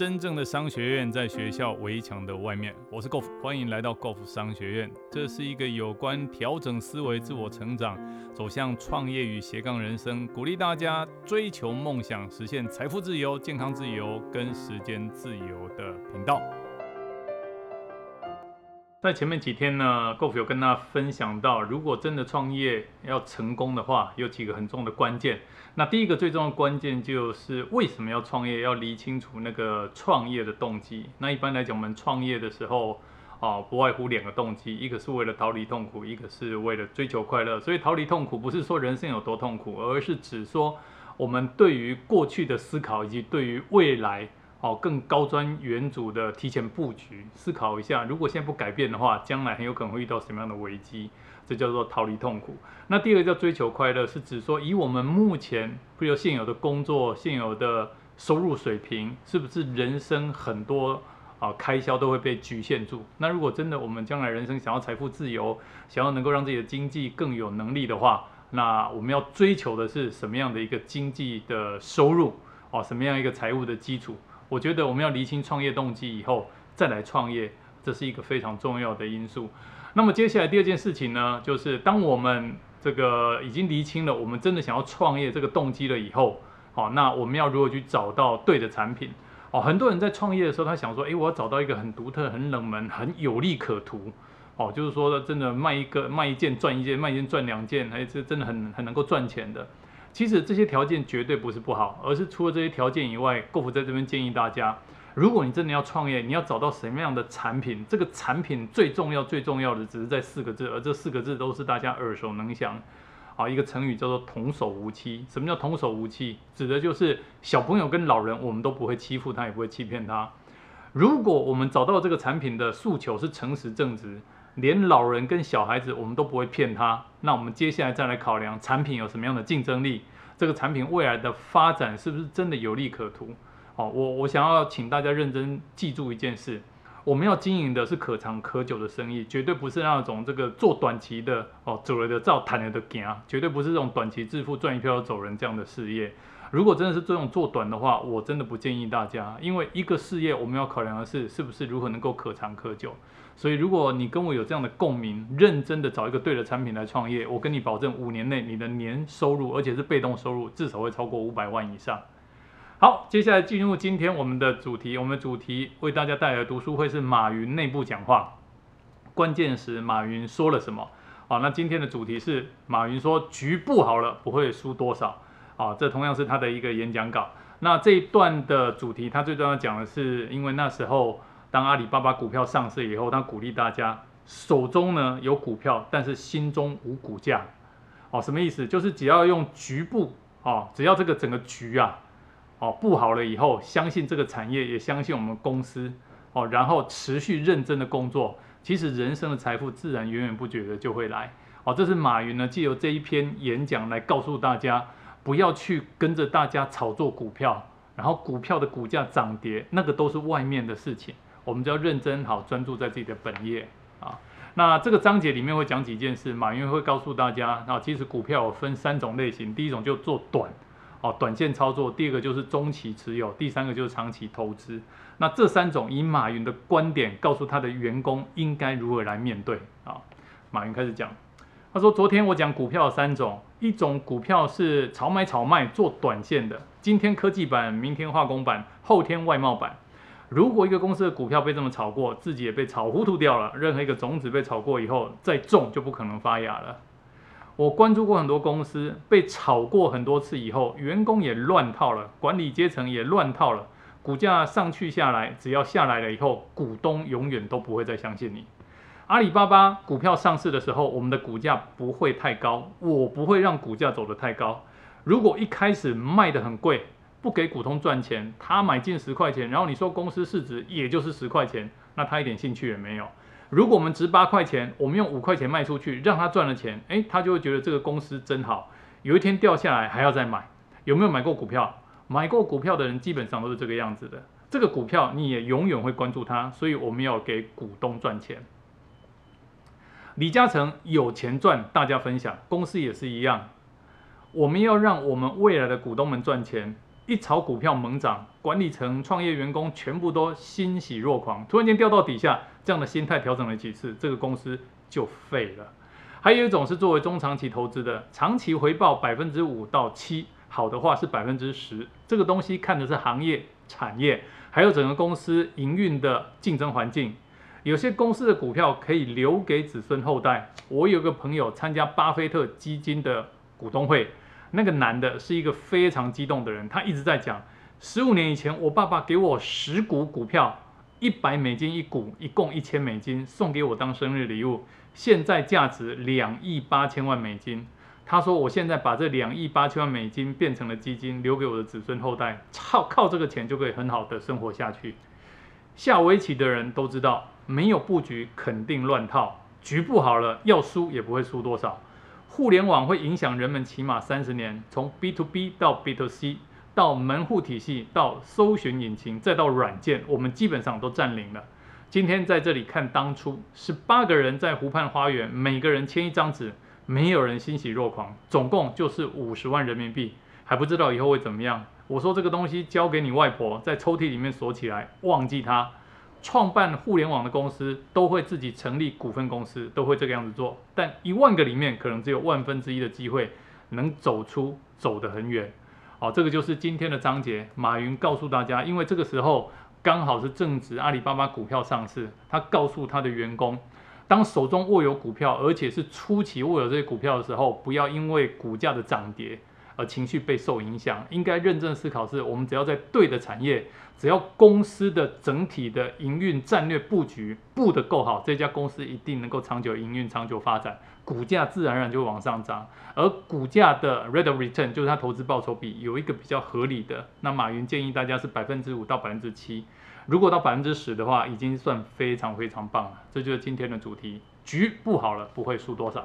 真正的商学院在学校围墙的外面。我是 Golf，欢迎来到 Golf 商学院。这是一个有关调整思维、自我成长、走向创业与斜杠人生，鼓励大家追求梦想、实现财富自由、健康自由跟时间自由的频道。在前面几天呢，Golf 有跟大家分享到，如果真的创业要成功的话，有几个很重要的关键。那第一个最重要的关键就是为什么要创业，要理清楚那个创业的动机。那一般来讲，我们创业的时候啊，不外乎两个动机，一个是为了逃离痛苦，一个是为了追求快乐。所以逃离痛苦不是说人生有多痛苦，而是指说我们对于过去的思考以及对于未来。哦，更高瞻远瞩的提前布局，思考一下，如果现在不改变的话，将来很有可能会遇到什么样的危机？这叫做逃离痛苦。那第二个叫追求快乐，是指说以我们目前，比如现有的工作、现有的收入水平，是不是人生很多啊开销都会被局限住？那如果真的我们将来人生想要财富自由，想要能够让自己的经济更有能力的话，那我们要追求的是什么样的一个经济的收入？哦，什么样一个财务的基础？我觉得我们要厘清创业动机以后再来创业，这是一个非常重要的因素。那么接下来第二件事情呢，就是当我们这个已经厘清了我们真的想要创业这个动机了以后，好，那我们要如何去找到对的产品？哦，很多人在创业的时候，他想说，诶，我要找到一个很独特、很冷门、很有利可图，哦，就是说真的卖一个卖一件赚一件，卖一件赚两件，还是真的很很能够赚钱的。其实这些条件绝对不是不好，而是除了这些条件以外，购福在这边建议大家，如果你真的要创业，你要找到什么样的产品，这个产品最重要最重要的只是在四个字，而这四个字都是大家耳熟能详。啊，一个成语叫做童叟无欺。什么叫童叟无欺？指的就是小朋友跟老人，我们都不会欺负他，也不会欺骗他。如果我们找到这个产品的诉求是诚实正直。连老人跟小孩子，我们都不会骗他。那我们接下来再来考量产品有什么样的竞争力，这个产品未来的发展是不是真的有利可图？哦，我我想要请大家认真记住一件事：我们要经营的是可长可久的生意，绝对不是那种这个做短期的哦，走了的照，谈了的行，绝对不是这种短期致富赚一票走人这样的事业。如果真的是这种做短的话，我真的不建议大家，因为一个事业我们要考量的是是不是如何能够可长可久。所以如果你跟我有这样的共鸣，认真的找一个对的产品来创业，我跟你保证，五年内你的年收入，而且是被动收入，至少会超过五百万以上。好，接下来进入今天我们的主题，我们的主题为大家带来的读书会是马云内部讲话，关键时马云说了什么？好，那今天的主题是马云说局部好了不会输多少。啊，这同样是他的一个演讲稿。那这一段的主题，他最重要讲的是，因为那时候当阿里巴巴股票上市以后，他鼓励大家手中呢有股票，但是心中无股价。哦，什么意思？就是只要用局部，哦，只要这个整个局啊，哦布好了以后，相信这个产业，也相信我们公司，哦，然后持续认真的工作，其实人生的财富自然源源不绝的就会来。哦，这是马云呢借由这一篇演讲来告诉大家。不要去跟着大家炒作股票，然后股票的股价涨跌，那个都是外面的事情。我们就要认真好专注在自己的本业啊。那这个章节里面会讲几件事，马云会告诉大家啊，其实股票分三种类型，第一种就做短，哦，短线操作；第二个就是中期持有；第三个就是长期投资。那这三种以马云的观点告诉他的员工应该如何来面对啊。马云开始讲。他说：“昨天我讲股票三种，一种股票是炒买炒卖做短线的，今天科技板，明天化工板，后天外贸板。如果一个公司的股票被这么炒过，自己也被炒糊涂掉了。任何一个种子被炒过以后，再种就不可能发芽了。我关注过很多公司，被炒过很多次以后，员工也乱套了，管理阶层也乱套了，股价上去下来，只要下来了以后，股东永远都不会再相信你。”阿里巴巴股票上市的时候，我们的股价不会太高，我不会让股价走得太高。如果一开始卖得很贵，不给股东赚钱，他买进十块钱，然后你说公司市值也就是十块钱，那他一点兴趣也没有。如果我们值八块钱，我们用五块钱卖出去，让他赚了钱，诶，他就会觉得这个公司真好。有一天掉下来还要再买，有没有买过股票？买过股票的人基本上都是这个样子的。这个股票你也永远会关注它，所以我们要给股东赚钱。李嘉诚有钱赚，大家分享，公司也是一样。我们要让我们未来的股东们赚钱，一炒股票猛涨，管理层、创业员工全部都欣喜若狂，突然间掉到底下，这样的心态调整了几次，这个公司就废了。还有一种是作为中长期投资的，长期回报百分之五到七，好的话是百分之十，这个东西看的是行业、产业，还有整个公司营运的竞争环境。有些公司的股票可以留给子孙后代。我有个朋友参加巴菲特基金的股东会，那个男的是一个非常激动的人，他一直在讲，十五年以前我爸爸给我十股股票，一百美金一股，一共一千美金，送给我当生日礼物，现在价值两亿八千万美金。他说我现在把这两亿八千万美金变成了基金，留给我的子孙后代，靠靠这个钱就可以很好的生活下去。下围棋的人都知道。没有布局肯定乱套，局部好了要输也不会输多少。互联网会影响人们起码三十年，从 B to B 到 B to C，到门户体系，到搜寻引擎，再到软件，我们基本上都占领了。今天在这里看当初，十八个人在湖畔花园，每个人签一张纸，没有人欣喜若狂，总共就是五十万人民币，还不知道以后会怎么样。我说这个东西交给你外婆，在抽屉里面锁起来，忘记它。创办互联网的公司都会自己成立股份公司，都会这个样子做。但一万个里面可能只有万分之一的机会能走出，走得很远。好，这个就是今天的章节。马云告诉大家，因为这个时候刚好是正值阿里巴巴股票上市，他告诉他的员工，当手中握有股票，而且是初期握有这些股票的时候，不要因为股价的涨跌。而情绪备受影响，应该认真思考，是我们只要在对的产业，只要公司的整体的营运战略布局布得够好，这家公司一定能够长久营运、长久发展，股价自然而然就会往上涨。而股价的 rate of return 就是它投资报酬比有一个比较合理的。那马云建议大家是百分之五到百分之七，如果到百分之十的话，已经算非常非常棒了。这就是今天的主题，局布好了，不会输多少。